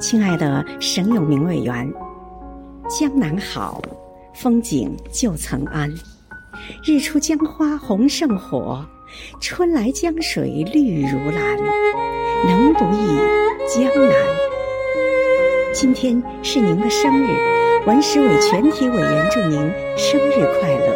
亲爱的沈永明委员江南好风景旧曾谙。日出江花红胜火春来江水绿如蓝能不忆江南。今天是您的生日文史委全体委员祝您生日快乐。